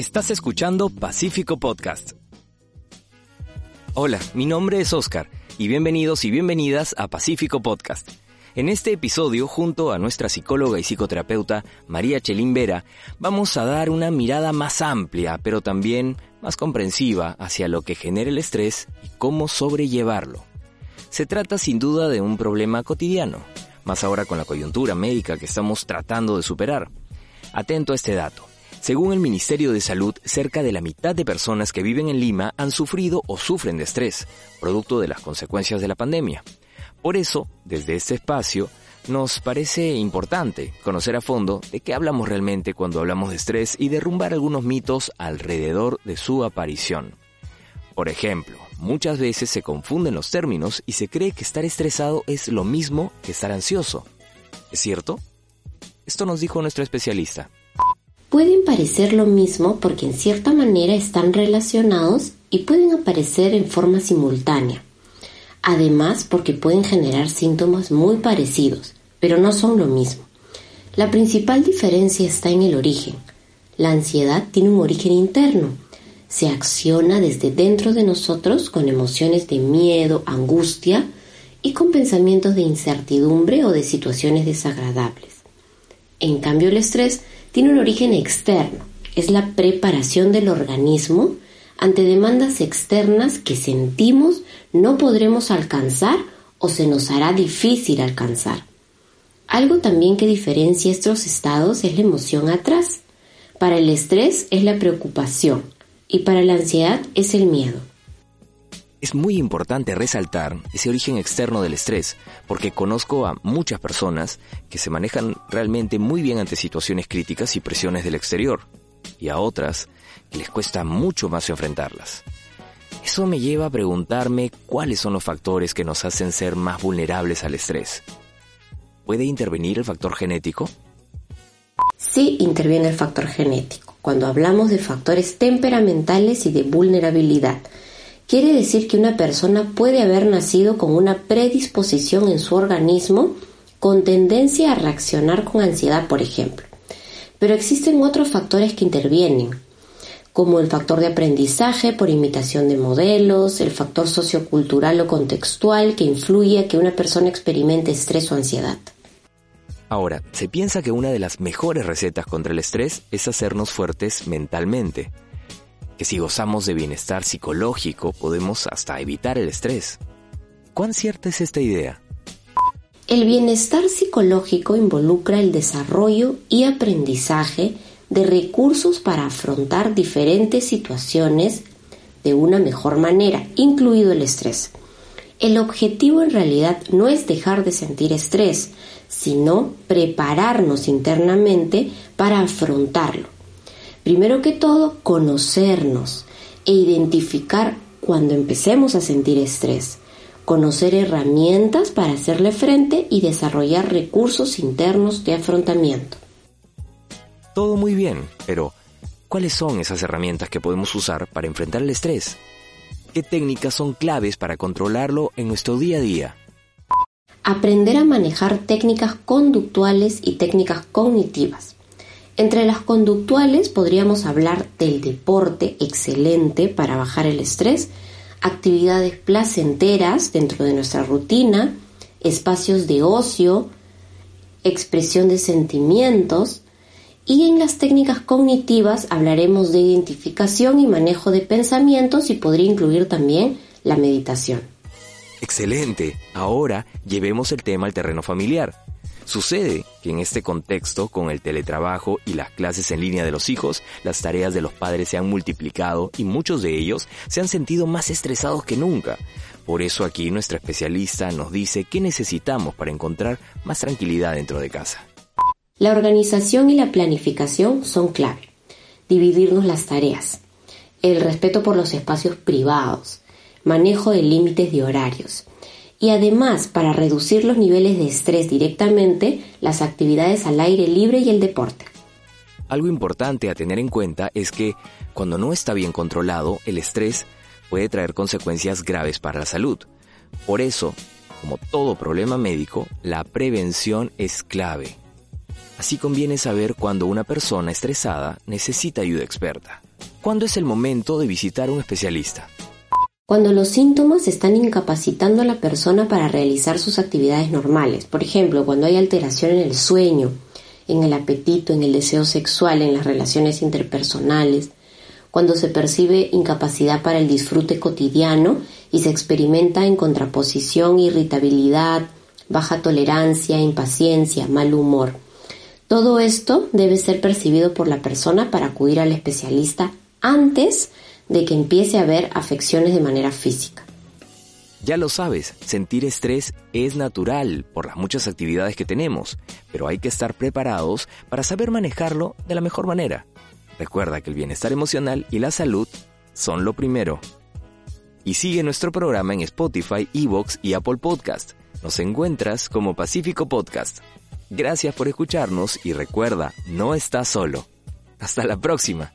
Estás escuchando Pacífico Podcast. Hola, mi nombre es Oscar y bienvenidos y bienvenidas a Pacífico Podcast. En este episodio, junto a nuestra psicóloga y psicoterapeuta María Chelín Vera, vamos a dar una mirada más amplia, pero también más comprensiva hacia lo que genera el estrés y cómo sobrellevarlo. Se trata sin duda de un problema cotidiano, más ahora con la coyuntura médica que estamos tratando de superar. Atento a este dato. Según el Ministerio de Salud, cerca de la mitad de personas que viven en Lima han sufrido o sufren de estrés, producto de las consecuencias de la pandemia. Por eso, desde este espacio, nos parece importante conocer a fondo de qué hablamos realmente cuando hablamos de estrés y derrumbar algunos mitos alrededor de su aparición. Por ejemplo, muchas veces se confunden los términos y se cree que estar estresado es lo mismo que estar ansioso. ¿Es cierto? Esto nos dijo nuestro especialista pueden parecer lo mismo porque en cierta manera están relacionados y pueden aparecer en forma simultánea. Además, porque pueden generar síntomas muy parecidos, pero no son lo mismo. La principal diferencia está en el origen. La ansiedad tiene un origen interno. Se acciona desde dentro de nosotros con emociones de miedo, angustia y con pensamientos de incertidumbre o de situaciones desagradables. En cambio, el estrés tiene un origen externo. Es la preparación del organismo ante demandas externas que sentimos no podremos alcanzar o se nos hará difícil alcanzar. Algo también que diferencia estos estados es la emoción atrás. Para el estrés es la preocupación y para la ansiedad es el miedo. Es muy importante resaltar ese origen externo del estrés, porque conozco a muchas personas que se manejan realmente muy bien ante situaciones críticas y presiones del exterior, y a otras que les cuesta mucho más enfrentarlas. Eso me lleva a preguntarme cuáles son los factores que nos hacen ser más vulnerables al estrés. ¿Puede intervenir el factor genético? Sí interviene el factor genético, cuando hablamos de factores temperamentales y de vulnerabilidad quiere decir que una persona puede haber nacido con una predisposición en su organismo con tendencia a reaccionar con ansiedad, por ejemplo. Pero existen otros factores que intervienen, como el factor de aprendizaje por imitación de modelos, el factor sociocultural o contextual que influye a que una persona experimente estrés o ansiedad. Ahora, se piensa que una de las mejores recetas contra el estrés es hacernos fuertes mentalmente que si gozamos de bienestar psicológico podemos hasta evitar el estrés. ¿Cuán cierta es esta idea? El bienestar psicológico involucra el desarrollo y aprendizaje de recursos para afrontar diferentes situaciones de una mejor manera, incluido el estrés. El objetivo en realidad no es dejar de sentir estrés, sino prepararnos internamente para afrontarlo. Primero que todo, conocernos e identificar cuando empecemos a sentir estrés, conocer herramientas para hacerle frente y desarrollar recursos internos de afrontamiento. Todo muy bien, pero ¿cuáles son esas herramientas que podemos usar para enfrentar el estrés? ¿Qué técnicas son claves para controlarlo en nuestro día a día? Aprender a manejar técnicas conductuales y técnicas cognitivas. Entre las conductuales podríamos hablar del deporte excelente para bajar el estrés, actividades placenteras dentro de nuestra rutina, espacios de ocio, expresión de sentimientos y en las técnicas cognitivas hablaremos de identificación y manejo de pensamientos y podría incluir también la meditación. Excelente. Ahora llevemos el tema al terreno familiar. Sucede que en este contexto, con el teletrabajo y las clases en línea de los hijos, las tareas de los padres se han multiplicado y muchos de ellos se han sentido más estresados que nunca. Por eso aquí nuestra especialista nos dice qué necesitamos para encontrar más tranquilidad dentro de casa. La organización y la planificación son clave. Dividirnos las tareas. El respeto por los espacios privados. Manejo de límites de horarios y además para reducir los niveles de estrés directamente, las actividades al aire libre y el deporte. Algo importante a tener en cuenta es que cuando no está bien controlado, el estrés puede traer consecuencias graves para la salud. Por eso, como todo problema médico, la prevención es clave. Así conviene saber cuando una persona estresada necesita ayuda experta. ¿Cuándo es el momento de visitar a un especialista? Cuando los síntomas están incapacitando a la persona para realizar sus actividades normales, por ejemplo, cuando hay alteración en el sueño, en el apetito, en el deseo sexual, en las relaciones interpersonales, cuando se percibe incapacidad para el disfrute cotidiano y se experimenta en contraposición, irritabilidad, baja tolerancia, impaciencia, mal humor. Todo esto debe ser percibido por la persona para acudir al especialista antes de que empiece a haber afecciones de manera física. Ya lo sabes, sentir estrés es natural por las muchas actividades que tenemos, pero hay que estar preparados para saber manejarlo de la mejor manera. Recuerda que el bienestar emocional y la salud son lo primero. Y sigue nuestro programa en Spotify, Evox y Apple Podcast. Nos encuentras como Pacífico Podcast. Gracias por escucharnos y recuerda, no estás solo. Hasta la próxima.